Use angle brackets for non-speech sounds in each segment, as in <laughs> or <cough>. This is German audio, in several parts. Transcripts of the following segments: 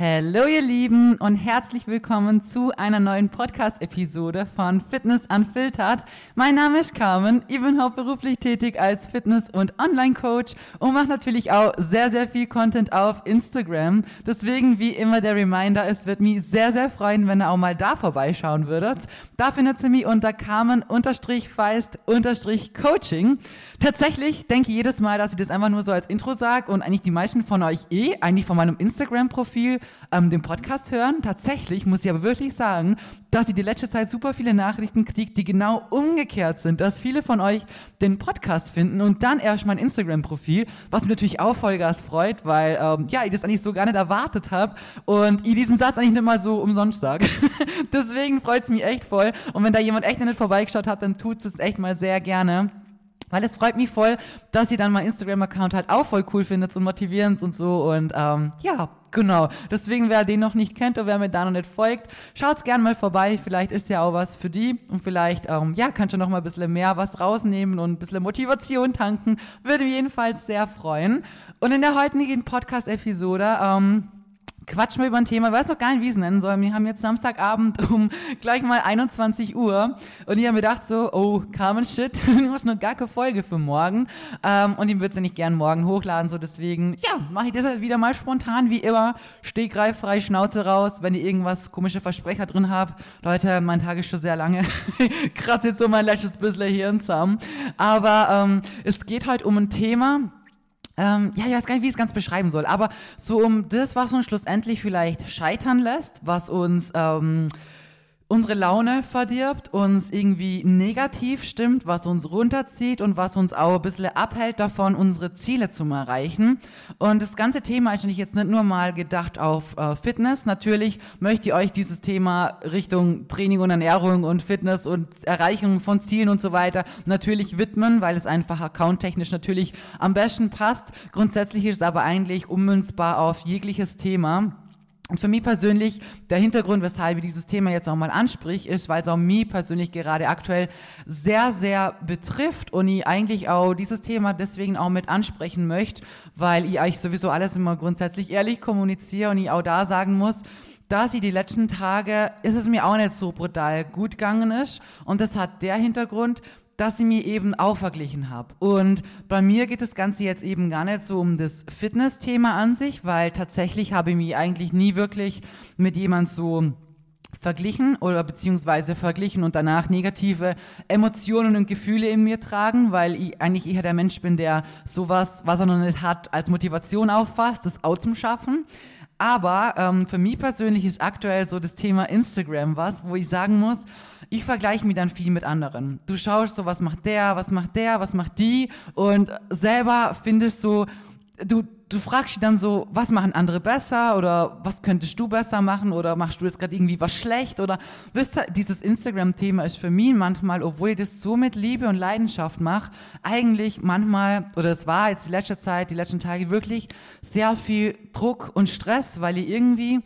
Hallo ihr Lieben und herzlich willkommen zu einer neuen Podcast-Episode von Fitness Unfiltered. Mein Name ist Carmen, ich bin hauptberuflich tätig als Fitness- und Online-Coach und mache natürlich auch sehr, sehr viel Content auf Instagram. Deswegen wie immer der Reminder, es wird mich sehr, sehr freuen, wenn ihr auch mal da vorbeischauen würdet. Da findet ihr mich unter Carmen-Feist-Coaching. Tatsächlich denke ich jedes Mal, dass ich das einfach nur so als Intro sage und eigentlich die meisten von euch eh, eigentlich von meinem Instagram-Profil ähm, den Podcast hören. Tatsächlich muss ich aber wirklich sagen, dass ich die letzte Zeit super viele Nachrichten kriege, die genau umgekehrt sind, dass viele von euch den Podcast finden und dann erst mein Instagram-Profil, was mich natürlich auch Vollgas freut, weil ähm, ja, ich das eigentlich so gar nicht erwartet habe und ich diesen Satz eigentlich nicht mal so umsonst sage. <laughs> Deswegen freut es mich echt voll und wenn da jemand echt noch nicht vorbeigeschaut hat, dann tut es echt mal sehr gerne. Weil es freut mich voll, dass ihr dann mein Instagram-Account halt auch voll cool findet und motivierend und so. Und ähm, ja, genau. Deswegen, wer den noch nicht kennt oder wer mir da noch nicht folgt, schaut's gerne mal vorbei. Vielleicht ist ja auch was für die. Und vielleicht, ähm, ja, kannst du noch mal ein bisschen mehr was rausnehmen und ein bisschen Motivation tanken. Würde mich jedenfalls sehr freuen. Und in der heutigen Podcast-Episode, ähm, quatschen wir über ein Thema, ich weiß noch gar nicht, wie es nennen soll. Wir haben jetzt Samstagabend <laughs> um gleich mal 21 Uhr. Und ich habe mir gedacht so, oh, Carmen, shit, <laughs> du hast noch gar keine Folge für morgen. Ähm, und ich würde sie nicht gern morgen hochladen, so deswegen, ja, mache ich das halt wieder mal spontan, wie immer, stegreif Schnauze raus, wenn ihr irgendwas komische Versprecher drin habt. Leute, mein Tag ist schon sehr lange, <laughs> kratze jetzt so mein letztes bisschen Hirn zusammen, aber ähm, es geht heute um ein Thema, ähm, ja, ich weiß gar nicht, wie ich es ganz beschreiben soll, aber so um das, was uns schlussendlich vielleicht scheitern lässt, was uns ähm, unsere Laune verdirbt, uns irgendwie negativ stimmt, was uns runterzieht und was uns auch ein bisschen abhält davon, unsere Ziele zu erreichen. Und das ganze Thema ist natürlich jetzt nicht nur mal gedacht auf äh, Fitness. Natürlich möchte ich euch dieses Thema Richtung Training und Ernährung und Fitness und Erreichung von Zielen und so weiter natürlich widmen, weil es einfach accounttechnisch natürlich am besten passt. Grundsätzlich ist es aber eigentlich ummünzbar auf jegliches Thema. Und für mich persönlich, der Hintergrund, weshalb ich dieses Thema jetzt auch mal ansprich, ist, weil es auch mich persönlich gerade aktuell sehr, sehr betrifft und ich eigentlich auch dieses Thema deswegen auch mit ansprechen möchte, weil ich eigentlich sowieso alles immer grundsätzlich ehrlich kommuniziere und ich auch da sagen muss, dass ich die letzten Tage, ist es mir auch nicht so brutal gut gegangen ist. Und das hat der Hintergrund, dass ich mir eben auch verglichen habe. Und bei mir geht das Ganze jetzt eben gar nicht so um das Fitness-Thema an sich, weil tatsächlich habe ich mich eigentlich nie wirklich mit jemand so verglichen oder beziehungsweise verglichen und danach negative Emotionen und Gefühle in mir tragen, weil ich eigentlich eher der Mensch bin, der sowas, was er noch nicht hat, als Motivation auffasst, das auch zum Schaffen. Aber ähm, für mich persönlich ist aktuell so das Thema Instagram was, wo ich sagen muss, ich vergleiche mich dann viel mit anderen. Du schaust so, was macht der, was macht der, was macht die und selber findest so, du, du fragst dich dann so, was machen andere besser oder was könntest du besser machen oder machst du jetzt gerade irgendwie was schlecht oder wisst ihr, dieses Instagram-Thema ist für mich manchmal, obwohl ich das so mit Liebe und Leidenschaft mache, eigentlich manchmal, oder es war jetzt die letzte Zeit, die letzten Tage wirklich sehr viel Druck und Stress, weil ich irgendwie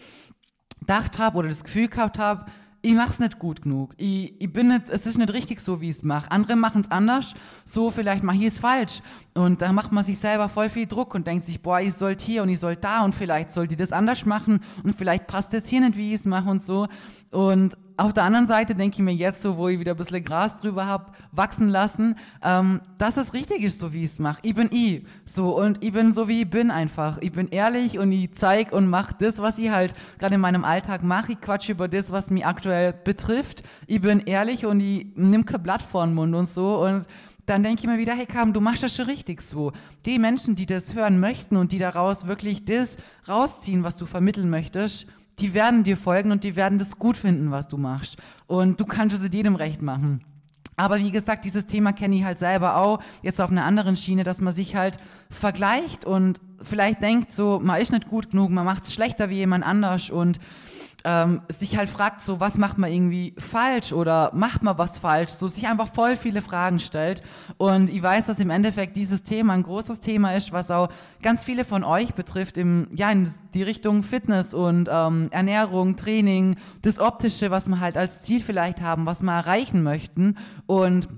gedacht habe oder das Gefühl gehabt habe, ich mach's nicht gut genug. Ich, ich bin nicht, es ist nicht richtig so, wie ich es mache. Andere machen es anders. So, vielleicht mache ich es falsch. Und da macht man sich selber voll viel Druck und denkt sich, boah, ich sollte hier und ich sollte da und vielleicht sollte ich das anders machen und vielleicht passt das hier nicht, wie ich es mache und so. Und auf der anderen Seite denke ich mir jetzt so, wo ich wieder ein bisschen Gras drüber hab wachsen lassen, ähm, dass es richtig ist, so wie ich es mache. Ich bin ich. So, und ich bin so, wie ich bin einfach. Ich bin ehrlich und ich zeig und mach das, was ich halt gerade in meinem Alltag mache. Ich quatsche über das, was mich aktuell betrifft. Ich bin ehrlich und ich nimm kein Blatt vor den Mund und so und dann denke ich mir wieder, hey Kam, du machst das schon richtig so. Die Menschen, die das hören möchten und die daraus wirklich das rausziehen, was du vermitteln möchtest, die werden dir folgen und die werden das gut finden, was du machst. Und du kannst es jedem recht machen. Aber wie gesagt, dieses Thema kenne ich halt selber auch, jetzt auf einer anderen Schiene, dass man sich halt vergleicht und vielleicht denkt so, man ist nicht gut genug, man macht es schlechter wie jemand anders und ähm, sich halt fragt, so was macht man irgendwie falsch oder macht man was falsch, so sich einfach voll viele Fragen stellt. Und ich weiß, dass im Endeffekt dieses Thema ein großes Thema ist, was auch ganz viele von euch betrifft, im, ja, in die Richtung Fitness und ähm, Ernährung, Training, das Optische, was man halt als Ziel vielleicht haben, was wir erreichen möchten. Und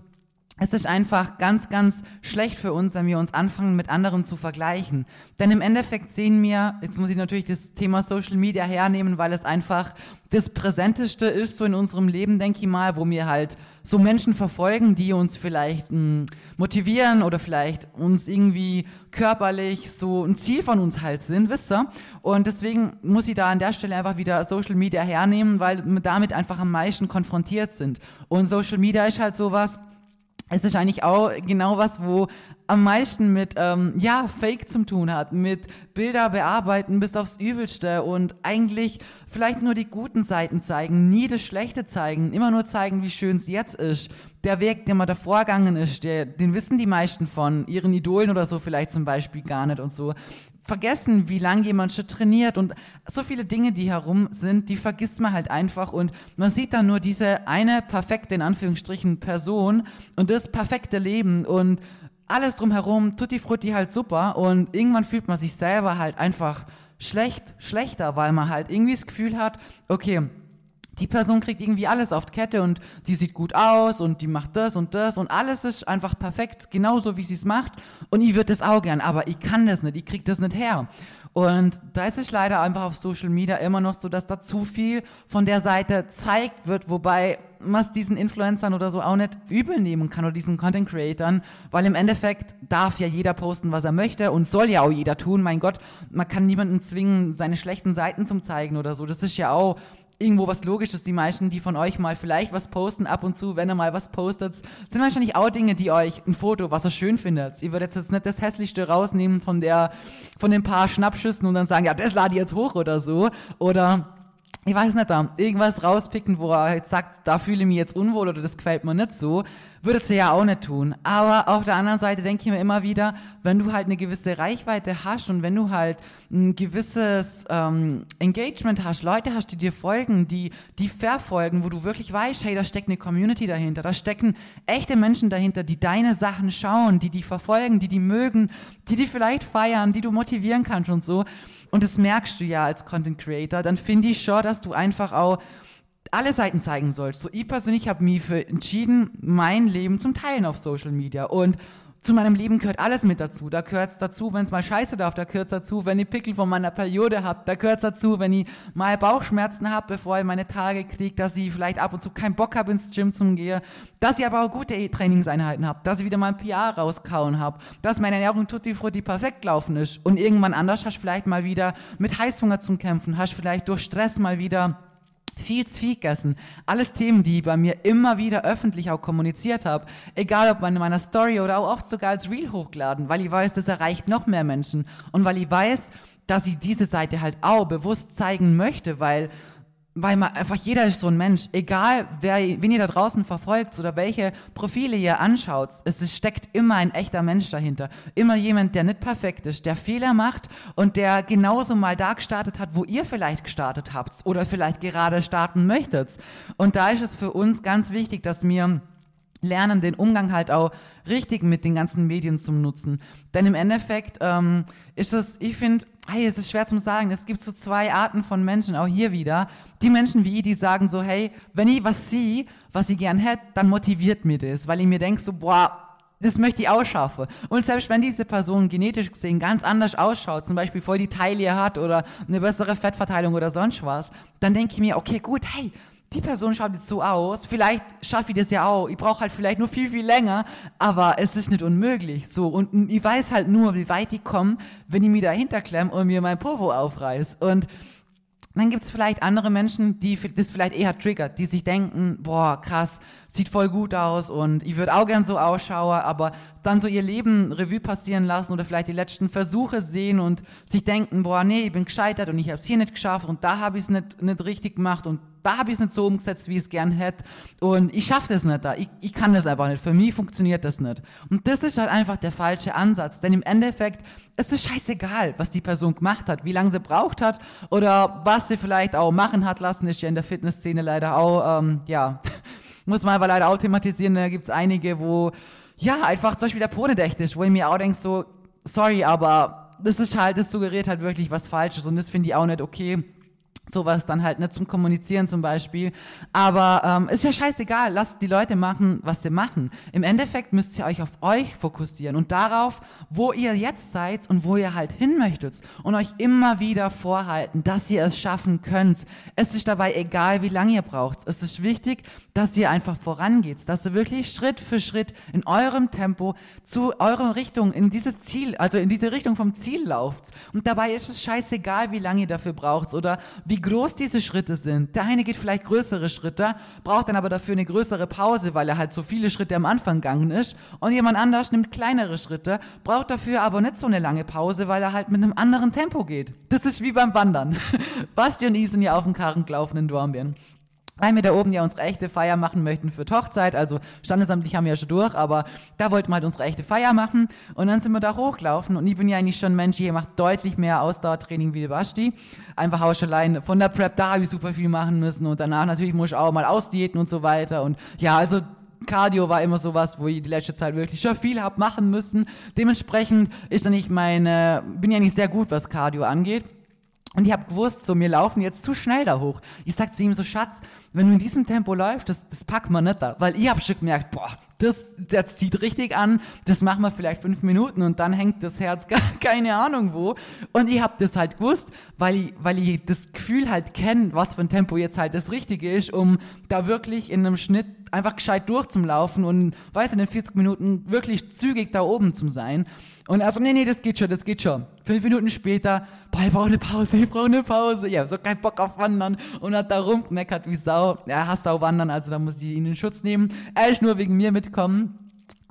es ist einfach ganz, ganz schlecht für uns, wenn wir uns anfangen, mit anderen zu vergleichen. Denn im Endeffekt sehen wir, jetzt muss ich natürlich das Thema Social Media hernehmen, weil es einfach das Präsenteste ist, so in unserem Leben, denke ich mal, wo wir halt so Menschen verfolgen, die uns vielleicht mh, hm, motivieren oder vielleicht uns irgendwie körperlich so ein Ziel von uns halt sind, wisst ihr? Und deswegen muss ich da an der Stelle einfach wieder Social Media hernehmen, weil wir damit einfach am meisten konfrontiert sind. Und Social Media ist halt sowas, es ist eigentlich auch genau was, wo am meisten mit ähm, ja Fake zu tun hat, mit Bilder bearbeiten bis aufs Übelste und eigentlich vielleicht nur die guten Seiten zeigen, nie das Schlechte zeigen, immer nur zeigen, wie schön es jetzt ist. Der Weg, der mal davor gegangen ist, der, den wissen die meisten von ihren Idolen oder so vielleicht zum Beispiel gar nicht und so vergessen, wie lange jemand schon trainiert und so viele Dinge, die herum sind, die vergisst man halt einfach und man sieht dann nur diese eine perfekte, in Anführungsstrichen, Person und das perfekte Leben und alles drumherum, tutti frutti halt super und irgendwann fühlt man sich selber halt einfach schlecht, schlechter, weil man halt irgendwie das Gefühl hat, okay, die Person kriegt irgendwie alles auf die Kette und die sieht gut aus und die macht das und das und alles ist einfach perfekt, genauso wie sie es macht und ich würde das auch gern, aber ich kann das nicht, ich krieg das nicht her. Und da ist es leider einfach auf Social Media immer noch so, dass da zu viel von der Seite zeigt wird, wobei man es diesen Influencern oder so auch nicht übel nehmen kann oder diesen Content Creatern, weil im Endeffekt darf ja jeder posten, was er möchte und soll ja auch jeder tun. Mein Gott, man kann niemanden zwingen, seine schlechten Seiten zum zeigen oder so. Das ist ja auch irgendwo was Logisches. Die meisten, die von euch mal vielleicht was posten, ab und zu, wenn ihr mal was postet, sind wahrscheinlich auch Dinge, die euch ein Foto, was ihr schön findet. Ihr würdet jetzt nicht das Hässlichste rausnehmen von der, von den paar Schnappschüssen und dann sagen, ja, das lade ich jetzt hoch oder so. Oder ich weiß nicht, irgendwas rauspicken, wo er halt sagt, da fühle ich mich jetzt unwohl oder das gefällt mir nicht so, würde sie ja auch nicht tun. Aber auf der anderen Seite denke ich mir immer wieder, wenn du halt eine gewisse Reichweite hast und wenn du halt ein gewisses ähm, Engagement hast, Leute hast, die dir folgen, die, die verfolgen, wo du wirklich weißt, hey, da steckt eine Community dahinter, da stecken echte Menschen dahinter, die deine Sachen schauen, die die verfolgen, die die mögen, die die vielleicht feiern, die du motivieren kannst und so. Und das merkst du ja als Content Creator, dann finde ich schon, dass du einfach auch alle Seiten zeigen sollst. So, ich persönlich habe mich für entschieden, mein Leben zum Teilen auf Social Media. Und zu meinem Leben gehört alles mit dazu. Da gehört es dazu, wenn es mal scheiße darf, da gehört es dazu, wenn ich Pickel von meiner Periode habe, da gehört es dazu, wenn ich mal Bauchschmerzen habe, bevor ich meine Tage kriege, dass ich vielleicht ab und zu keinen Bock habe, ins Gym zu gehen, dass ich aber auch gute Trainingseinheiten habe, dass ich wieder mal ein PR rauskauen habe, dass meine Ernährung tutti frutti perfekt gelaufen ist und irgendwann anders hast vielleicht mal wieder mit Heißhunger zu kämpfen, hast vielleicht durch Stress mal wieder viel gegessen. Alles Themen, die ich bei mir immer wieder öffentlich auch kommuniziert habe. Egal ob in meiner Story oder auch oft sogar als Reel hochgeladen, weil ich weiß, das erreicht noch mehr Menschen. Und weil ich weiß, dass ich diese Seite halt auch bewusst zeigen möchte, weil weil man einfach jeder ist so ein Mensch, egal wer, wen ihr da draußen verfolgt oder welche Profile ihr anschaut, es steckt immer ein echter Mensch dahinter. Immer jemand, der nicht perfekt ist, der Fehler macht und der genauso mal da gestartet hat, wo ihr vielleicht gestartet habt oder vielleicht gerade starten möchtet. Und da ist es für uns ganz wichtig, dass wir lernen, den Umgang halt auch richtig mit den ganzen Medien zu nutzen. Denn im Endeffekt ähm, ist es, ich finde, hey, es ist schwer zu sagen, es gibt so zwei Arten von Menschen, auch hier wieder. Die Menschen wie ich, die sagen so, hey, wenn ich was sehe, was ich gern hätte, dann motiviert mir das, weil ich mir denke so, boah, das möchte ich ausschaffen. Und selbst wenn diese Person genetisch gesehen ganz anders ausschaut, zum Beispiel voll die Taille hat oder eine bessere Fettverteilung oder sonst was, dann denke ich mir, okay, gut, hey, die Person schaut jetzt so aus, vielleicht schaffe ich das ja auch, ich brauche halt vielleicht nur viel, viel länger, aber es ist nicht unmöglich. So, und ich weiß halt nur, wie weit ich komme, wenn ich mich dahinter klemme und mir mein Popo aufreiß. Und dann gibt es vielleicht andere Menschen, die das vielleicht eher triggert, die sich denken, boah, krass, sieht voll gut aus und ich würde auch gern so ausschauen, aber dann so ihr Leben Revue passieren lassen oder vielleicht die letzten Versuche sehen und sich denken, boah, nee, ich bin gescheitert und ich habe es hier nicht geschafft und da habe ich es nicht, nicht richtig gemacht und da habe ich es nicht so umgesetzt, wie ich es gern hätte. Und ich schaffe das nicht da. Ich, ich kann das einfach nicht. Für mich funktioniert das nicht. Und das ist halt einfach der falsche Ansatz. Denn im Endeffekt ist es scheißegal, was die Person gemacht hat, wie lange sie braucht hat oder was sie vielleicht auch machen hat lassen. Ist ja in der Fitnessszene leider auch, ähm, ja, <laughs> muss man aber leider auch thematisieren. Da gibt es einige, wo, ja, einfach zum Beispiel der Podedächt ist, wo ich mir auch denke, so, sorry, aber das ist halt, das suggeriert halt wirklich was Falsches und das finde ich auch nicht okay sowas dann halt nicht zum Kommunizieren zum Beispiel. Aber ähm, ist ja scheißegal, lasst die Leute machen, was sie machen. Im Endeffekt müsst ihr euch auf euch fokussieren und darauf, wo ihr jetzt seid und wo ihr halt hin möchtet und euch immer wieder vorhalten, dass ihr es schaffen könnt. Es ist dabei egal, wie lange ihr braucht. Es ist wichtig, dass ihr einfach vorangeht, dass ihr wirklich Schritt für Schritt in eurem Tempo zu eurer Richtung, in dieses Ziel, also in diese Richtung vom Ziel lauft. Und dabei ist es scheißegal, wie lange ihr dafür braucht oder wie groß diese Schritte sind. Der eine geht vielleicht größere Schritte, braucht dann aber dafür eine größere Pause, weil er halt so viele Schritte am Anfang gegangen ist. Und jemand anders nimmt kleinere Schritte, braucht dafür aber nicht so eine lange Pause, weil er halt mit einem anderen Tempo geht. Das ist wie beim Wandern. Basti und ich sind ja auf dem Karren gelaufen in Dornbirn weil wir da oben ja unsere echte Feier machen möchten für Hochzeit. Also standesamtlich haben wir ja schon durch, aber da wollten wir halt unsere echte Feier machen. Und dann sind wir da hochgelaufen und ich bin ja eigentlich schon ein Mensch, hier macht deutlich mehr Ausdauertraining wie der Basti. Einfach auch schon allein von der Prep, da habe ich super viel machen müssen und danach natürlich muss ich auch mal ausdiäten und so weiter. Und ja, also Cardio war immer sowas, wo ich die letzte Zeit wirklich schon viel hab machen müssen. Dementsprechend ist dann nicht meine, bin ja nicht sehr gut, was Cardio angeht. Und ich habe gewusst, so, wir laufen jetzt zu schnell da hoch. Ich sag zu ihm so, Schatz, wenn du in diesem Tempo läufst, das, das packt man nicht da. Weil ich habe schon gemerkt, boah, das, das zieht richtig an, das machen wir vielleicht fünf Minuten und dann hängt das Herz <laughs> gar, keine Ahnung wo. Und ich habe das halt gewusst, weil ich, weil ich das Gefühl halt kenne, was für ein Tempo jetzt halt das Richtige ist, um da wirklich in einem Schnitt einfach gescheit durchzulaufen und, weiß in den 40 Minuten wirklich zügig da oben zu sein. Und also, nee, nee, das geht schon, das geht schon. Fünf Minuten später, boah, ich brauche eine Pause, ich brauche eine Pause. Ich habe so keinen Bock auf Wandern und hat da rumgemeckert wie Sau. Er hasst auch Wandern, also da muss ich ihn in Schutz nehmen. Er ist nur wegen mir mitkommen.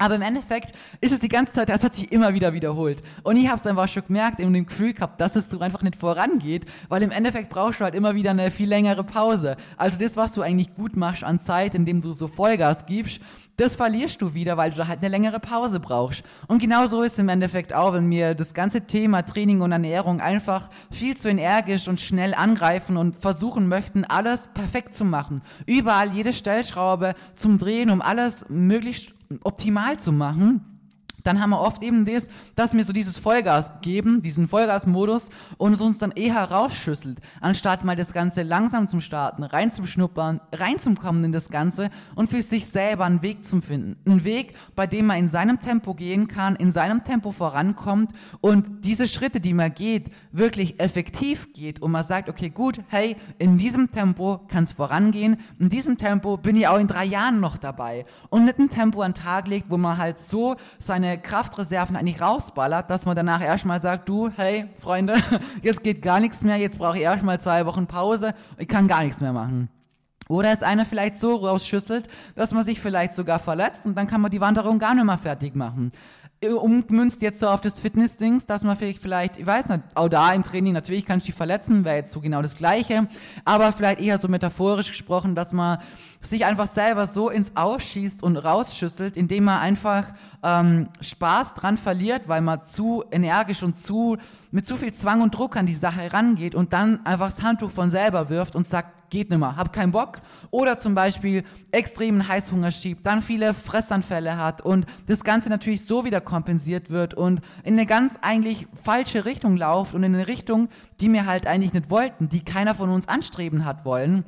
Aber im Endeffekt ist es die ganze Zeit, das hat sich immer wieder wiederholt. Und ich habe es einfach schon gemerkt, in dem Gefühl gehabt, dass es so einfach nicht vorangeht, weil im Endeffekt brauchst du halt immer wieder eine viel längere Pause. Also das, was du eigentlich gut machst an Zeit, indem du so Vollgas gibst, das verlierst du wieder, weil du halt eine längere Pause brauchst. Und genau so ist es im Endeffekt auch, wenn wir das ganze Thema Training und Ernährung einfach viel zu energisch und schnell angreifen und versuchen möchten, alles perfekt zu machen. Überall jede Stellschraube zum Drehen, um alles möglichst optimal zu machen dann haben wir oft eben das, dass wir so dieses Vollgas geben, diesen Vollgasmodus und es uns dann eher rausschüsselt, anstatt mal das Ganze langsam zum Starten, reinzuschnuppern, reinzukommen in das Ganze und für sich selber einen Weg zu finden. Einen Weg, bei dem man in seinem Tempo gehen kann, in seinem Tempo vorankommt und diese Schritte, die man geht, wirklich effektiv geht und man sagt, okay, gut, hey, in diesem Tempo kann es vorangehen, in diesem Tempo bin ich auch in drei Jahren noch dabei und nicht ein Tempo an den Tag legt, wo man halt so seine Kraftreserven eigentlich rausballert, dass man danach erstmal sagt, du, hey, Freunde, <laughs> jetzt geht gar nichts mehr, jetzt brauche ich erstmal zwei Wochen Pause, ich kann gar nichts mehr machen. Oder ist einer vielleicht so rausschüsselt, dass man sich vielleicht sogar verletzt und dann kann man die Wanderung gar nicht mehr fertig machen umgemünzt jetzt so auf das Fitness-Dings, dass man vielleicht, ich weiß nicht, auch da im Training, natürlich kann ich die verletzen, wäre jetzt so genau das Gleiche, aber vielleicht eher so metaphorisch gesprochen, dass man sich einfach selber so ins Ausschießt und rausschüsselt, indem man einfach ähm, Spaß dran verliert, weil man zu energisch und zu mit zu viel Zwang und Druck an die Sache rangeht und dann einfach das Handtuch von selber wirft und sagt, geht nimmer, hab keinen Bock. Oder zum Beispiel extremen Heißhunger schiebt, dann viele Fressanfälle hat und das Ganze natürlich so wieder kompensiert wird und in eine ganz eigentlich falsche Richtung läuft und in eine Richtung, die wir halt eigentlich nicht wollten, die keiner von uns anstreben hat wollen.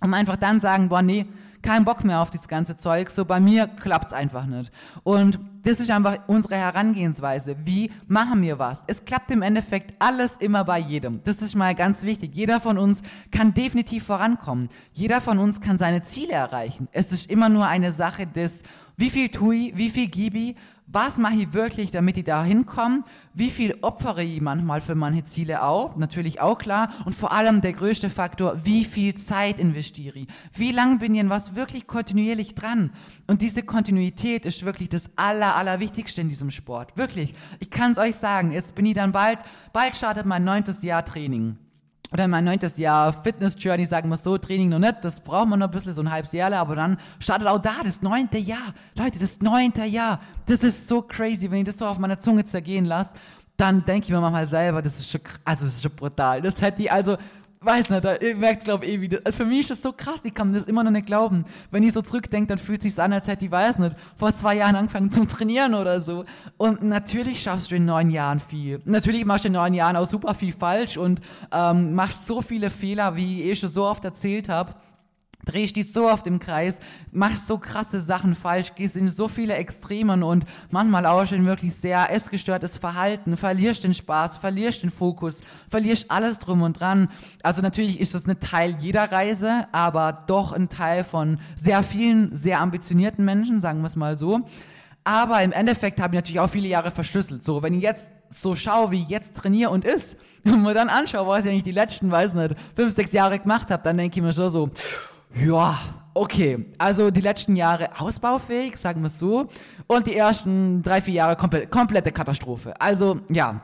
Um einfach dann sagen, boah, nee, kein Bock mehr auf das ganze Zeug. So bei mir klappt's einfach nicht. Und das ist einfach unsere Herangehensweise. Wie machen wir was? Es klappt im Endeffekt alles immer bei jedem. Das ist mal ganz wichtig. Jeder von uns kann definitiv vorankommen. Jeder von uns kann seine Ziele erreichen. Es ist immer nur eine Sache des, wie viel tue ich, wie viel gebe ich, was mache ich wirklich, damit ich da hinkomme? Wie viel opfere ich manchmal für meine Ziele auch? Natürlich auch klar. Und vor allem der größte Faktor, wie viel Zeit investiere ich? Wie lange bin ich in was wirklich kontinuierlich dran? Und diese Kontinuität ist wirklich das aller, allerwichtigste in diesem Sport. Wirklich. Ich kann es euch sagen. Jetzt bin ich dann bald, bald startet mein neuntes Jahr Training oder mein neuntes Jahr Fitness-Journey, sagen wir so, Training noch nicht, das braucht man noch ein bisschen, so ein halbes Jahr, aber dann startet auch da das neunte Jahr. Leute, das neunte Jahr, das ist so crazy, wenn ich das so auf meiner Zunge zergehen lasse, dann denke ich mir manchmal selber, das ist schon, also das ist schon brutal. Das hätte ich, also, weiß nicht, da, ihr merkt es, glaube ich, eh wieder. Also für mich ist das so krass, ich kann das immer noch nicht glauben. Wenn ich so zurückdenke, dann fühlt es sich an, als hätte ich, weiß nicht, vor zwei Jahren angefangen zum Trainieren oder so. Und natürlich schaffst du in neun Jahren viel. Natürlich machst du in neun Jahren auch super viel falsch und ähm, machst so viele Fehler, wie ich eh schon so oft erzählt habe drehst dich so oft im Kreis, machst so krasse Sachen falsch, gehst in so viele Extremen und manchmal auch schon wirklich sehr essgestörtes Verhalten, verlierst den Spaß, verlierst den Fokus, verlierst alles drum und dran. Also natürlich ist das ein Teil jeder Reise, aber doch ein Teil von sehr vielen, sehr ambitionierten Menschen, sagen wir es mal so. Aber im Endeffekt habe ich natürlich auch viele Jahre verschlüsselt. So, wenn ich jetzt so schaue, wie ich jetzt trainiere und ist, und mir dann anschaue, was ich eigentlich die letzten, weiß nicht, fünf, sechs Jahre gemacht habe, dann denke ich mir schon so, ja, okay. Also die letzten Jahre ausbaufähig, sagen wir es so. Und die ersten drei, vier Jahre komplett, komplette Katastrophe. Also ja,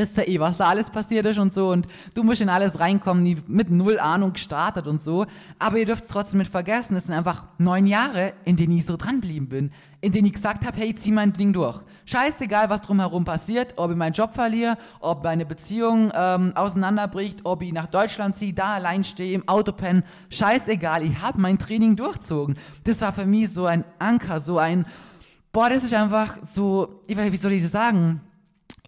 wisst ja eh, was da alles passiert ist und so. Und du musst in alles reinkommen, die mit null Ahnung gestartet und so. Aber ihr dürft es trotzdem nicht vergessen, es sind einfach neun Jahre, in denen ich so dranblieben bin. In denen ich gesagt habe, hey, zieh mein Ding durch. Scheißegal, was drumherum passiert, ob ich meinen Job verliere, ob meine Beziehung ähm, auseinanderbricht, ob ich nach Deutschland ziehe, da allein stehe, im Auto penne. Scheißegal, ich habe mein Training durchzogen. Das war für mich so ein Anker, so ein, boah, das ist einfach so, wie soll ich das sagen?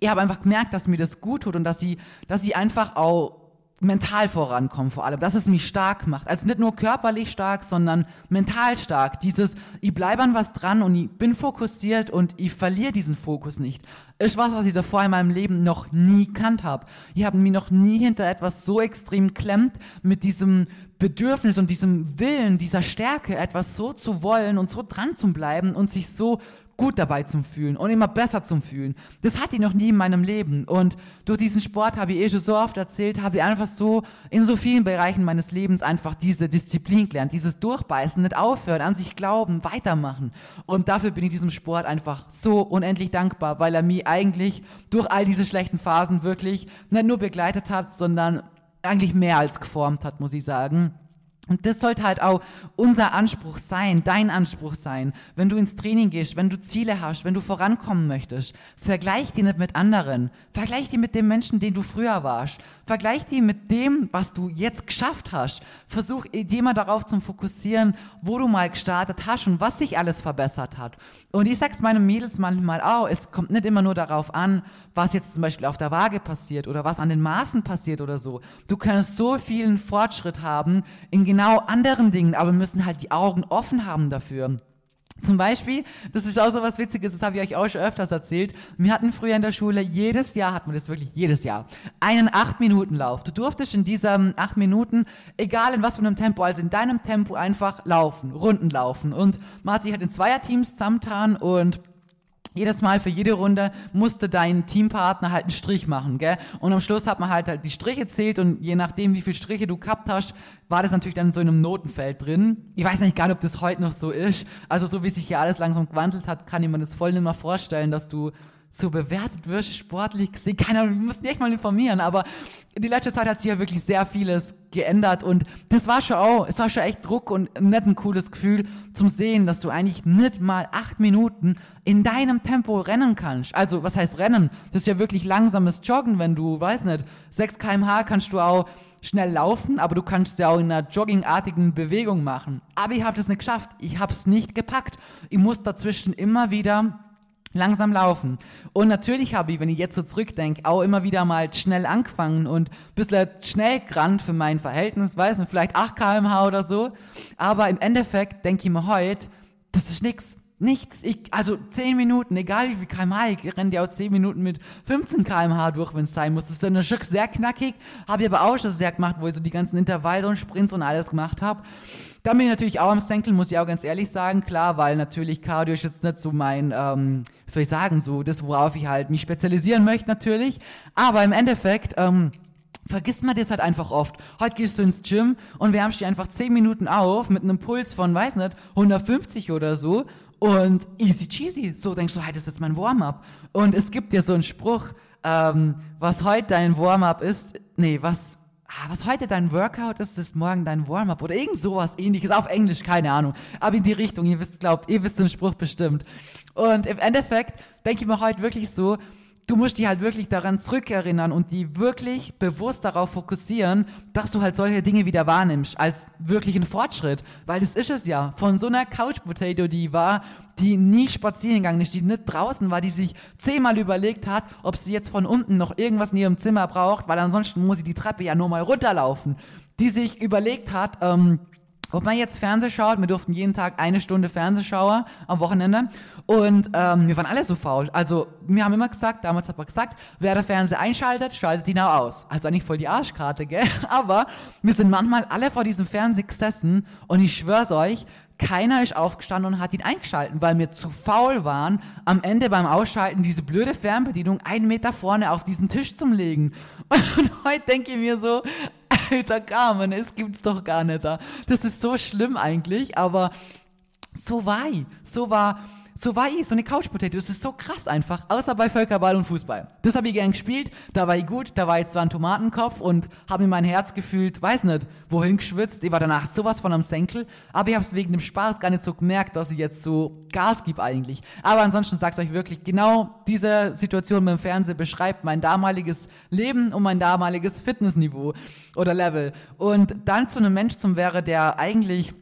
Ich habe einfach gemerkt, dass mir das gut tut und dass sie, dass sie einfach auch mental vorankommen vor allem, dass es mich stark macht. Also nicht nur körperlich stark, sondern mental stark. Dieses, ich bleibe an was dran und ich bin fokussiert und ich verliere diesen Fokus nicht. Ist was, was ich davor in meinem Leben noch nie kannt habe. Ich habe mich noch nie hinter etwas so extrem klemmt mit diesem Bedürfnis und diesem Willen, dieser Stärke, etwas so zu wollen und so dran zu bleiben und sich so gut dabei zum Fühlen und immer besser zum Fühlen. Das hatte ich noch nie in meinem Leben. Und durch diesen Sport habe ich eh schon so oft erzählt, habe ich einfach so in so vielen Bereichen meines Lebens einfach diese Disziplin gelernt, dieses Durchbeißen, nicht aufhören, an sich glauben, weitermachen. Und dafür bin ich diesem Sport einfach so unendlich dankbar, weil er mich eigentlich durch all diese schlechten Phasen wirklich nicht nur begleitet hat, sondern eigentlich mehr als geformt hat, muss ich sagen. Und das sollte halt auch unser Anspruch sein, dein Anspruch sein. Wenn du ins Training gehst, wenn du Ziele hast, wenn du vorankommen möchtest, vergleich die nicht mit anderen. Vergleich die mit dem Menschen, den du früher warst. Vergleich die mit dem, was du jetzt geschafft hast. Versuch mal darauf zu fokussieren, wo du mal gestartet hast und was sich alles verbessert hat. Und ich sag's meinen Mädels manchmal auch, es kommt nicht immer nur darauf an, was jetzt zum Beispiel auf der Waage passiert oder was an den Maßen passiert oder so. Du kannst so vielen Fortschritt haben in genau anderen Dingen, aber müssen halt die Augen offen haben dafür. Zum Beispiel, das ist auch so was Witziges, das habe ich euch auch schon öfters erzählt. Wir hatten früher in der Schule, jedes Jahr hatten wir das wirklich, jedes Jahr, einen 8-Minuten-Lauf. Du durftest in diesen 8 Minuten, egal in was für einem Tempo, also in deinem Tempo einfach laufen, Runden laufen. Und man hat sich halt in Zweierteams zusammengetan und jedes Mal für jede Runde musste dein Teampartner halt einen Strich machen, gell? Und am Schluss hat man halt, halt die Striche zählt und je nachdem, wie viele Striche du gehabt hast, war das natürlich dann so in einem Notenfeld drin. Ich weiß nicht gar ob das heute noch so ist. Also so wie sich hier alles langsam gewandelt hat, kann ich mir das voll nicht mehr vorstellen, dass du so bewertet wirst, sportlich gesehen. Keine Ahnung, wir mussten dich echt mal informieren, aber die letzte Zeit hat sich ja wirklich sehr vieles geändert und das war schon auch, es war schon echt Druck und nicht ein cooles Gefühl zum Sehen, dass du eigentlich nicht mal acht Minuten in deinem Tempo rennen kannst. Also, was heißt rennen? Das ist ja wirklich langsames Joggen, wenn du, weiß nicht, 6 kmh kannst du auch schnell laufen, aber du kannst ja auch in einer joggingartigen Bewegung machen. Aber ich habe das nicht geschafft. Ich habe es nicht gepackt. Ich muss dazwischen immer wieder langsam laufen. Und natürlich habe ich, wenn ich jetzt so zurückdenke, auch immer wieder mal schnell angefangen und ein bisschen schnell gerannt für mein Verhältnis, weiß nicht, vielleicht 8 kmh oder so. Aber im Endeffekt denke ich mir heute, das ist nichts. Nichts. Ich, also 10 Minuten, egal wie viel kmh, ich renne ja auch 10 Minuten mit 15 kmh durch, wenn es sein muss. Das ist dann schon sehr knackig. Habe ich aber auch schon sehr gemacht, wo ich so die ganzen Intervalle und Sprints und alles gemacht habe. Dann bin ich natürlich auch am Senkeln, muss ich auch ganz ehrlich sagen, klar, weil natürlich Cardio ist jetzt nicht so mein, ähm, was soll ich sagen, so das, worauf ich halt mich spezialisieren möchte natürlich. Aber im Endeffekt, ähm, vergisst man das halt einfach oft. Heute gehst du ins Gym und wärmst dich einfach 10 Minuten auf mit einem Puls von, weiß nicht, 150 oder so und easy cheesy. So denkst du, hey, das ist mein Warm-up. Und es gibt ja so einen Spruch, ähm, was heute dein Warm-up ist, nee, was, ah, was heute dein Workout ist, ist morgen dein Warm-up oder irgend sowas ähnliches, auf Englisch, keine Ahnung. Aber in die Richtung, ihr wisst, glaubt, ihr wisst den Spruch bestimmt. Und im Endeffekt denke ich mir heute wirklich so, du musst dich halt wirklich daran zurückerinnern und die wirklich bewusst darauf fokussieren, dass du halt solche Dinge wieder wahrnimmst als wirklichen Fortschritt. Weil das ist es ja. Von so einer Couch Potato, die war, die nie spazieren gegangen ist, die nicht draußen war, die sich zehnmal überlegt hat, ob sie jetzt von unten noch irgendwas in ihrem Zimmer braucht, weil ansonsten muss sie die Treppe ja nur mal runterlaufen. Die sich überlegt hat, ähm, ob man jetzt Fernseh schaut, wir durften jeden Tag eine Stunde Fernsehschauer am Wochenende und ähm, wir waren alle so faul. Also wir haben immer gesagt, damals hat man gesagt, wer der Fernseher einschaltet, schaltet ihn auch aus. Also eigentlich voll die Arschkarte, gell? <laughs> Aber wir sind manchmal alle vor diesem Fernseher gesessen und ich schwör's euch, keiner ist aufgestanden und hat ihn eingeschalten, weil wir zu faul waren, am Ende beim Ausschalten diese blöde Fernbedienung einen Meter vorne auf diesen Tisch zu legen. <laughs> Und heute denke ich mir so, alter Carmen, es gibt's doch gar nicht da. Das ist so schlimm eigentlich, aber so war ich. So war, so war ich, so eine Couch Potato. Das ist so krass einfach. Außer bei Völkerball und Fußball. Das habe ich gern gespielt. Da war ich gut. Da war ich zwar ein Tomatenkopf und habe mir mein Herz gefühlt, weiß nicht, wohin geschwitzt. Ich war danach sowas von am Senkel. Aber ich habe es wegen dem Spaß gar nicht so gemerkt, dass ich jetzt so Gas gebe eigentlich. Aber ansonsten sag's euch wirklich, genau diese Situation mit dem Fernsehen beschreibt mein damaliges Leben und mein damaliges Fitnessniveau oder Level. Und dann zu einem Mensch zum wäre, der eigentlich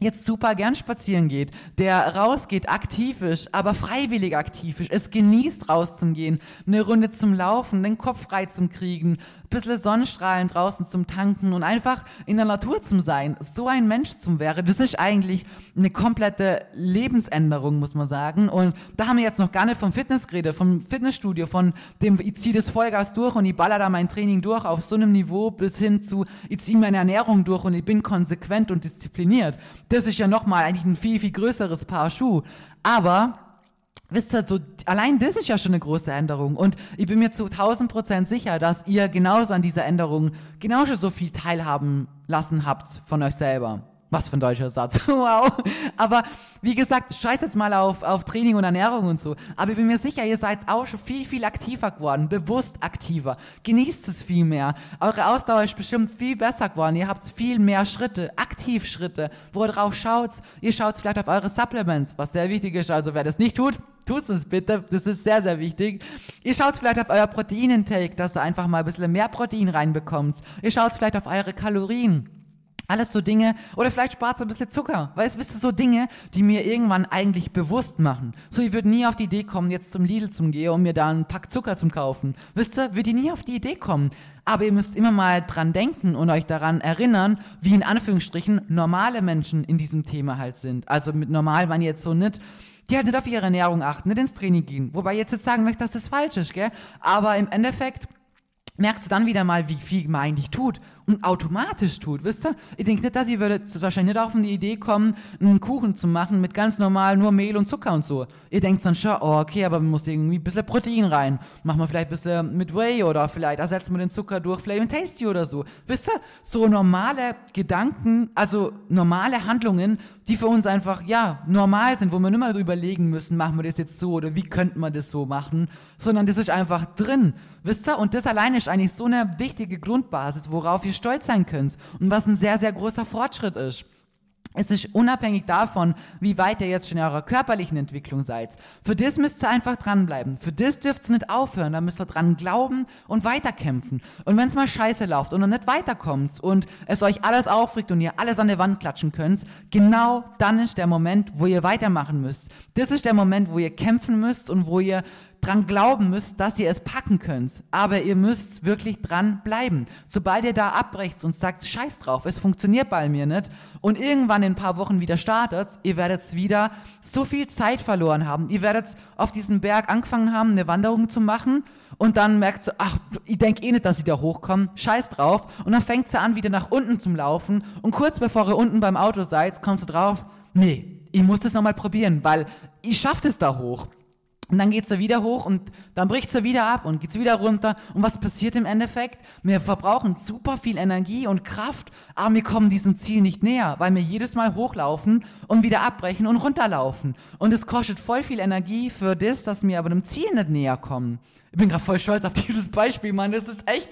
jetzt super gern spazieren geht, der rausgeht, aktiv ist, aber freiwillig aktiv ist, es genießt rauszugehen, eine Runde zum Laufen, den Kopf frei zum Kriegen, bisschen Sonnenstrahlen draußen zum Tanken und einfach in der Natur zum sein. So ein Mensch zum wäre, das ist eigentlich eine komplette Lebensänderung, muss man sagen. Und da haben wir jetzt noch gar nicht vom Fitness geredet, vom Fitnessstudio, von dem, ich ziehe das Vollgas durch und ich baller da mein Training durch auf so einem Niveau bis hin zu, ich ziehe meine Ernährung durch und ich bin konsequent und diszipliniert. Das ist ja nochmal eigentlich ein viel, viel größeres Paar Schuh. Aber wisst ihr, so, allein das ist ja schon eine große Änderung. Und ich bin mir zu 1000 Prozent sicher, dass ihr genauso an dieser Änderung genauso so viel teilhaben lassen habt von euch selber. Was für ein deutscher Satz. <laughs> wow. Aber wie gesagt, scheiß jetzt mal auf, auf Training und Ernährung und so. Aber ich bin mir sicher, ihr seid auch schon viel, viel aktiver geworden. Bewusst aktiver. Genießt es viel mehr. Eure Ausdauer ist bestimmt viel besser geworden. Ihr habt viel mehr Schritte, Aktivschritte, wo ihr drauf schaut. Ihr schaut vielleicht auf eure Supplements, was sehr wichtig ist. Also wer das nicht tut, tut es bitte. Das ist sehr, sehr wichtig. Ihr schaut vielleicht auf euer Proteinintake, dass ihr einfach mal ein bisschen mehr Protein reinbekommt. Ihr schaut vielleicht auf eure Kalorien. Alles so Dinge, oder vielleicht spart ihr ein bisschen Zucker. Weißt du, so Dinge, die mir irgendwann eigentlich bewusst machen. So, ich würde nie auf die Idee kommen, jetzt zum Lidl zum gehen und mir da einen Pack Zucker zum kaufen. Wisst ihr, würde ich nie auf die Idee kommen. Aber ihr müsst immer mal dran denken und euch daran erinnern, wie in Anführungsstrichen normale Menschen in diesem Thema halt sind. Also mit normal ich jetzt so nicht, die halt nicht auf ihre Ernährung achten, nicht ins Training gehen. Wobei ich jetzt, jetzt sagen möchte, dass das falsch ist, gell? Aber im Endeffekt, merkst du dann wieder mal, wie viel man eigentlich tut automatisch tut. Wisst ihr? Ich denke nicht, dass ihr würdet wahrscheinlich nicht auf die Idee kommen, einen Kuchen zu machen mit ganz normal nur Mehl und Zucker und so. Ihr denkt dann schon, oh, okay, aber man muss irgendwie ein bisschen Protein rein. Machen wir vielleicht ein bisschen mit Whey oder vielleicht ersetzen wir den Zucker durch Flavor Tasty oder so. Wisst ihr? So normale Gedanken, also normale Handlungen, die für uns einfach, ja, normal sind, wo wir nicht mal überlegen müssen, machen wir das jetzt so oder wie könnte man das so machen, sondern das ist einfach drin. Wisst ihr? Und das alleine ist eigentlich so eine wichtige Grundbasis, worauf ihr stolz sein könnt und was ein sehr, sehr großer Fortschritt ist. Es ist unabhängig davon, wie weit ihr jetzt schon in eurer körperlichen Entwicklung seid. Für das müsst ihr einfach dranbleiben. Für das dürft ihr nicht aufhören. Da müsst ihr dran glauben und weiterkämpfen. Und wenn es mal scheiße läuft und ihr nicht weiterkommt und es euch alles aufregt und ihr alles an der Wand klatschen könnt, genau dann ist der Moment, wo ihr weitermachen müsst. Das ist der Moment, wo ihr kämpfen müsst und wo ihr dran glauben müsst, dass ihr es packen könnt. Aber ihr müsst wirklich dran bleiben. Sobald ihr da abbrecht und sagt, scheiß drauf, es funktioniert bei mir nicht und irgendwann in ein paar Wochen wieder startet, ihr werdet wieder so viel Zeit verloren haben. Ihr werdet auf diesem Berg angefangen haben, eine Wanderung zu machen und dann merkt ihr, ach, ich denke eh nicht, dass ich da hochkomme, scheiß drauf. Und dann fängt sie an, wieder nach unten zu laufen und kurz bevor ihr unten beim Auto seid, kommt sie drauf, nee, ich muss das nochmal probieren, weil ich schaffe es da hoch. Und dann geht's da wieder hoch und dann bricht's da wieder ab und geht's wieder runter. Und was passiert im Endeffekt? Wir verbrauchen super viel Energie und Kraft, aber wir kommen diesem Ziel nicht näher, weil wir jedes Mal hochlaufen und wieder abbrechen und runterlaufen. Und es kostet voll viel Energie für das, dass wir aber dem Ziel nicht näher kommen. Ich bin gerade voll stolz auf <laughs> dieses Beispiel, Mann. Das ist echt.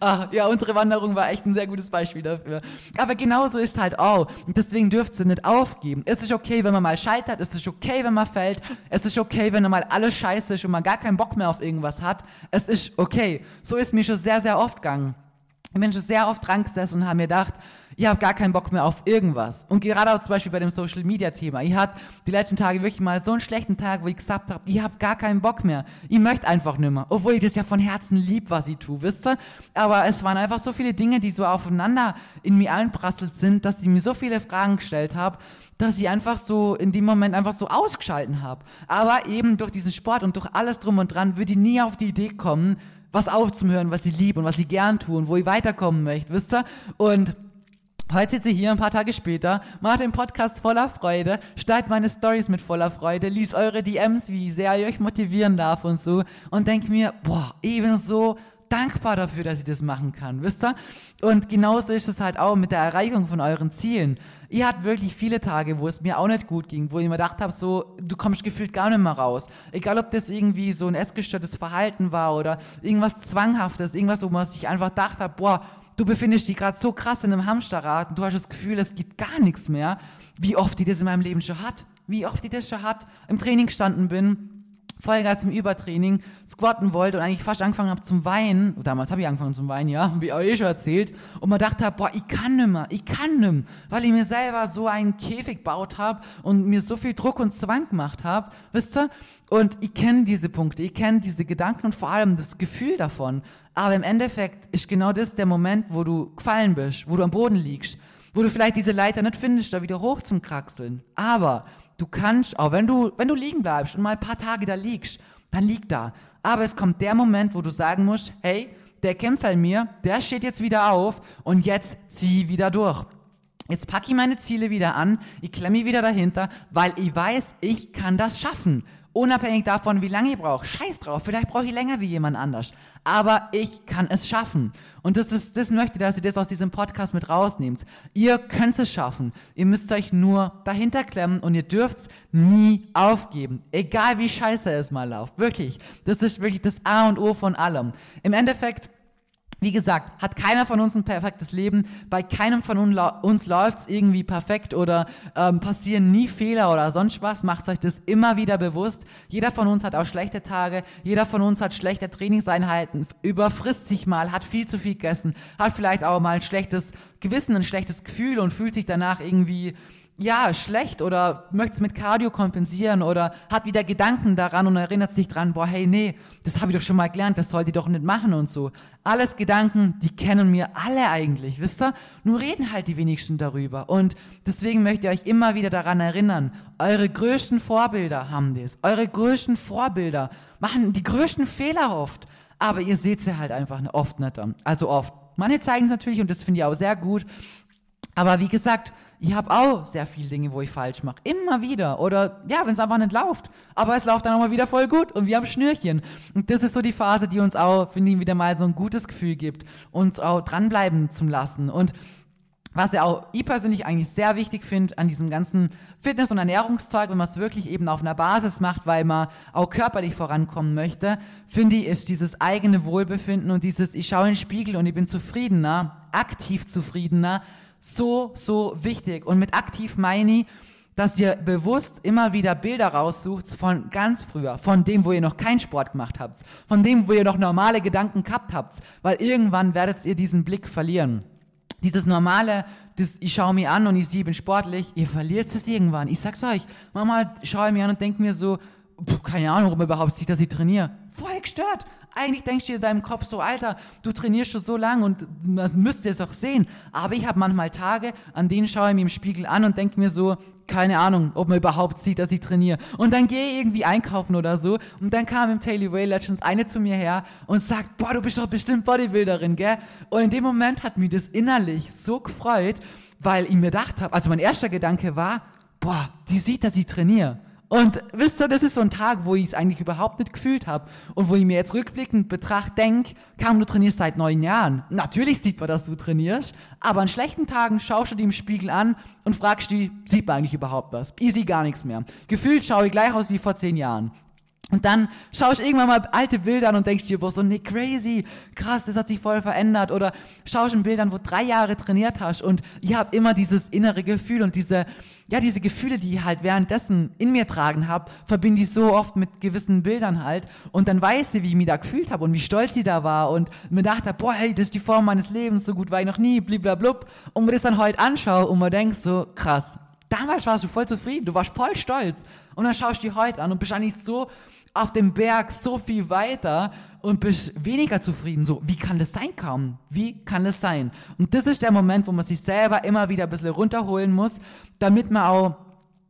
Ach, ja, unsere Wanderung war echt ein sehr gutes Beispiel dafür. Aber genauso ist halt auch. Und deswegen dürft ihr nicht aufgeben. Es ist okay, wenn man mal scheitert. Es ist okay, wenn man fällt. Es ist okay, wenn mal alle alles scheiße ist und man gar keinen Bock mehr auf irgendwas hat, es ist okay. So ist mir schon sehr, sehr oft gegangen. Ich bin schon sehr oft dran gesessen und habe mir gedacht, ich habe gar keinen Bock mehr auf irgendwas. Und gerade auch zum Beispiel bei dem Social Media Thema. Ich hatte die letzten Tage wirklich mal so einen schlechten Tag, wo ich gesagt habe, ich habe gar keinen Bock mehr. Ich möchte einfach nicht mehr. Obwohl ich das ja von Herzen lieb, was ich tue, wisst ihr? Aber es waren einfach so viele Dinge, die so aufeinander in mir einprasselt sind, dass ich mir so viele Fragen gestellt habe, dass ich einfach so in dem Moment einfach so ausgeschalten habe. Aber eben durch diesen Sport und durch alles drum und dran würde ich nie auf die Idee kommen, was aufzuhören, was ich liebe und was ich gern tue und wo ich weiterkommen möchte, wisst ihr? Und Heute sitze ich hier ein paar Tage später, mache den Podcast voller Freude, schneide meine Stories mit voller Freude, lies eure DMs, wie sehr ich euch motivieren darf und so und denke mir, boah, ich bin so dankbar dafür, dass ich das machen kann, wisst ihr? Und genauso ist es halt auch mit der Erreichung von euren Zielen. Ihr habt wirklich viele Tage, wo es mir auch nicht gut ging, wo ich mir gedacht habe, so, du kommst gefühlt gar nicht mehr raus. Egal, ob das irgendwie so ein essgestörtes Verhalten war oder irgendwas Zwanghaftes, irgendwas, wo man sich einfach gedacht hat, boah, du befindest dich gerade so krass in einem Hamsterrad und du hast das Gefühl, es geht gar nichts mehr. Wie oft ich das in meinem Leben schon hat, wie oft ich das schon hat, im Training gestanden bin, Vollgas im Übertraining, squatten wollte und eigentlich fast angefangen habe zum Weinen. Damals habe ich angefangen zum Weinen, ja, wie ich euch eh schon erzählt. Und man dachte, boah, ich kann nimmer, ich kann nimmer, weil ich mir selber so einen Käfig gebaut habe und mir so viel Druck und Zwang gemacht habe, wisst ihr? Und ich kenne diese Punkte, ich kenne diese Gedanken und vor allem das Gefühl davon. Aber im Endeffekt ist genau das der Moment, wo du gefallen bist, wo du am Boden liegst, wo du vielleicht diese Leiter nicht findest, da wieder hoch zum Kraxeln. Aber du kannst, auch wenn du, wenn du liegen bleibst und mal ein paar Tage da liegst, dann lieg da. Aber es kommt der Moment, wo du sagen musst, hey, der Kämpfer in mir, der steht jetzt wieder auf und jetzt zieh wieder durch. Jetzt packe ich meine Ziele wieder an, ich klemme wieder dahinter, weil ich weiß, ich kann das schaffen. Unabhängig davon, wie lange ich brauche. Scheiß drauf, vielleicht brauche ich länger wie jemand anders. Aber ich kann es schaffen. Und das, ist, das möchte ich, dass ihr das aus diesem Podcast mit rausnehmt. Ihr könnt es schaffen. Ihr müsst euch nur dahinter klemmen und ihr dürft es nie aufgeben. Egal wie scheiße es mal läuft. Wirklich. Das ist wirklich das A und O von allem. Im Endeffekt wie gesagt, hat keiner von uns ein perfektes Leben. Bei keinem von uns läuft es irgendwie perfekt oder ähm, passieren nie Fehler oder sonst was. Macht euch das immer wieder bewusst. Jeder von uns hat auch schlechte Tage. Jeder von uns hat schlechte Trainingseinheiten. Überfrisst sich mal, hat viel zu viel gegessen, hat vielleicht auch mal ein schlechtes Gewissen, ein schlechtes Gefühl und fühlt sich danach irgendwie ja, schlecht oder möchte es mit Cardio kompensieren oder hat wieder Gedanken daran und erinnert sich dran, boah, hey, nee, das habe ich doch schon mal gelernt, das sollte ich doch nicht machen und so. Alles Gedanken, die kennen wir alle eigentlich, wisst ihr? Nur reden halt die wenigsten darüber. Und deswegen möchte ich euch immer wieder daran erinnern, eure größten Vorbilder haben das. Eure größten Vorbilder machen die größten Fehler oft. Aber ihr seht sie halt einfach oft nicht. Also oft. Manche zeigen es natürlich und das finde ich auch sehr gut. Aber wie gesagt, ich habe auch sehr viele Dinge, wo ich falsch mache. Immer wieder. Oder ja, wenn es einfach nicht läuft. Aber es läuft dann auch mal wieder voll gut und wir haben Schnürchen. Und das ist so die Phase, die uns auch, finde ich, wieder mal so ein gutes Gefühl gibt, uns auch dranbleiben zu lassen. Und was ja auch ich persönlich eigentlich sehr wichtig finde an diesem ganzen Fitness- und Ernährungszeug, wenn man es wirklich eben auf einer Basis macht, weil man auch körperlich vorankommen möchte, finde ich, ist dieses eigene Wohlbefinden und dieses, ich schaue in den Spiegel und ich bin zufriedener, aktiv zufriedener, so, so wichtig. Und mit aktiv meine ich, dass ihr bewusst immer wieder Bilder raussucht von ganz früher, von dem, wo ihr noch keinen Sport gemacht habt, von dem, wo ihr noch normale Gedanken gehabt habt, weil irgendwann werdet ihr diesen Blick verlieren. Dieses normale, das, ich schaue mir an und ich sehe, ich bin sportlich, ihr verliert es irgendwann. Ich sag's euch, manchmal schaue mir an und denke mir so, keine Ahnung, warum überhaupt sieht, dass ich trainiere. Voll gestört. Eigentlich denkst du dir in deinem Kopf so, Alter, du trainierst schon so lange und das müsst ihr es auch sehen. Aber ich habe manchmal Tage, an denen schaue ich mir im Spiegel an und denke mir so, keine Ahnung, ob man überhaupt sieht, dass ich trainiere. Und dann gehe ich irgendwie einkaufen oder so. Und dann kam im Taily Way Legends eine zu mir her und sagt, boah, du bist doch bestimmt Bodybuilderin, gell? Und in dem Moment hat mich das innerlich so gefreut, weil ich mir gedacht habe, also mein erster Gedanke war, boah, die sieht, dass ich trainiere. Und wisst ihr, das ist so ein Tag, wo ich es eigentlich überhaupt nicht gefühlt habe und wo ich mir jetzt rückblickend betrachte, denk, kaum du trainierst seit neun Jahren. Natürlich sieht man, dass du trainierst, aber an schlechten Tagen schaust du dir im Spiegel an und fragst dich, sieht man eigentlich überhaupt was? Easy gar nichts mehr. Gefühlt schaue ich gleich aus wie vor zehn Jahren. Und dann schaust du irgendwann mal alte Bilder an und denkst dir, boah, so nee, crazy, krass, das hat sich voll verändert. Oder schaust in Bildern, wo drei Jahre trainiert hast und ich habe immer dieses innere Gefühl und diese, ja, diese Gefühle, die ich halt währenddessen in mir tragen habe, verbinde ich so oft mit gewissen Bildern halt. Und dann weiß sie, wie ich mich da gefühlt habe und wie stolz sie da war und mir dachte, boah, hey, das ist die Form meines Lebens, so gut war ich noch nie, bliblablub. Und mir das dann heute anschaue und mir denkst so, krass, damals warst du voll zufrieden, du warst voll stolz. Und dann schaust du die heute an und bist eigentlich so auf dem Berg so viel weiter und bist weniger zufrieden. So, wie kann das sein kaum? Wie kann das sein? Und das ist der Moment, wo man sich selber immer wieder ein bisschen runterholen muss, damit man auch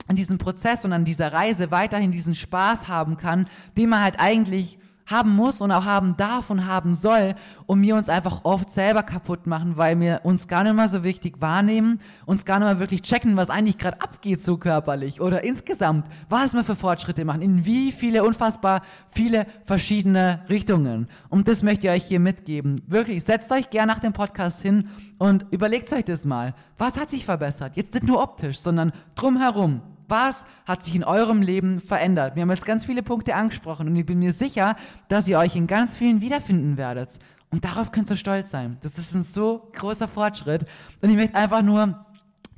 an diesem Prozess und an dieser Reise weiterhin diesen Spaß haben kann, den man halt eigentlich haben muss und auch haben darf und haben soll und wir uns einfach oft selber kaputt machen, weil wir uns gar nicht mal so wichtig wahrnehmen, uns gar nicht mal wirklich checken, was eigentlich gerade abgeht so körperlich oder insgesamt, was wir für Fortschritte machen, in wie viele unfassbar viele verschiedene Richtungen. Und das möchte ich euch hier mitgeben. Wirklich, setzt euch gerne nach dem Podcast hin und überlegt euch das mal. Was hat sich verbessert? Jetzt nicht nur optisch, sondern drumherum. Was hat sich in eurem Leben verändert? Wir haben jetzt ganz viele Punkte angesprochen und ich bin mir sicher, dass ihr euch in ganz vielen wiederfinden werdet. Und darauf könnt ihr stolz sein. Das ist ein so großer Fortschritt. Und ich möchte einfach nur,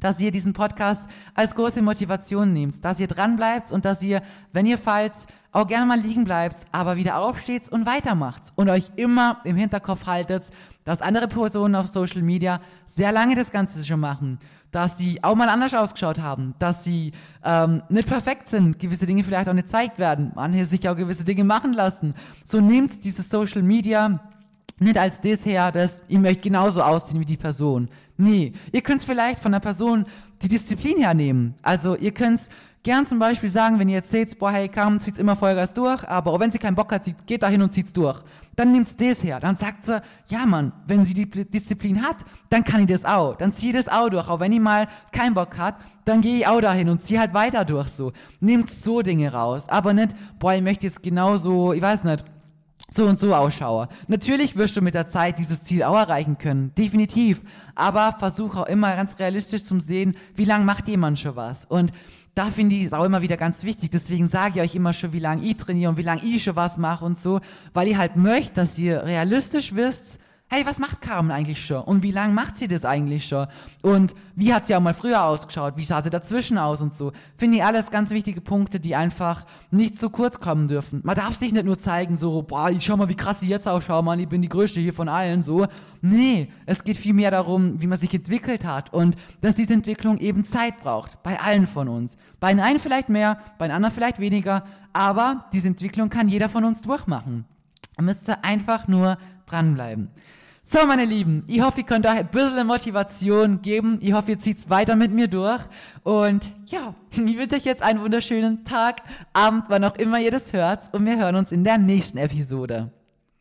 dass ihr diesen Podcast als große Motivation nehmt, dass ihr dran bleibt und dass ihr, wenn ihr fallt, auch gerne mal liegen bleibt, aber wieder aufsteht und weitermacht und euch immer im Hinterkopf haltet, dass andere Personen auf Social Media sehr lange das Ganze schon machen dass sie auch mal anders ausgeschaut haben, dass sie ähm, nicht perfekt sind, gewisse Dinge vielleicht auch nicht gezeigt werden, manche sich auch gewisse Dinge machen lassen. So nehmt dieses Social Media nicht als das her, dass ich möchte genauso aussehen wie die Person. Nee, ihr könnt vielleicht von der Person die Disziplin hernehmen. Also ihr könnt gern zum Beispiel sagen, wenn ihr jetzt seht, boah, hey, kaum zieht's immer Vollgas durch, aber auch wenn sie keinen Bock hat, geht da hin und zieht's durch. Dann nimmt's das her. Dann sagt sie, ja Mann, wenn sie die Disziplin hat, dann kann ich das auch. Dann zieh das auch durch. Auch wenn ich mal keinen Bock hat, dann gehe ich auch dahin und zieh halt weiter durch so. Nehmt so Dinge raus. Aber nicht, boah, ich möchte jetzt genauso, ich weiß nicht, so und so ausschaue. Natürlich wirst du mit der Zeit dieses Ziel auch erreichen können, definitiv. Aber versuche auch immer ganz realistisch zu sehen, wie lange macht jemand schon was. Und da finde ich es auch immer wieder ganz wichtig. Deswegen sage ich euch immer schon, wie lange ich trainiere und wie lange ich schon was mache und so, weil ich halt möchte, dass ihr realistisch wisst, hey, was macht Carmen eigentlich schon? Und wie lange macht sie das eigentlich schon? Und wie hat sie auch mal früher ausgeschaut? Wie sah sie dazwischen aus und so? Finde ich alles ganz wichtige Punkte, die einfach nicht zu kurz kommen dürfen. Man darf sich nicht nur zeigen, so, boah, ich schau mal, wie krass ich jetzt ausschaue, Mann, ich bin die Größte hier von allen, so. Nee, es geht vielmehr darum, wie man sich entwickelt hat und dass diese Entwicklung eben Zeit braucht. Bei allen von uns. Bei den einen vielleicht mehr, bei den anderen vielleicht weniger, aber diese Entwicklung kann jeder von uns durchmachen. Man müsste einfach nur dranbleiben. So, meine Lieben, ich hoffe, ihr könnt euch ein bisschen Motivation geben. Ich hoffe, ihr zieht's weiter mit mir durch. Und ja, <laughs> ich wünsche euch jetzt einen wunderschönen Tag, Abend, wann auch immer ihr das hört. Und wir hören uns in der nächsten Episode.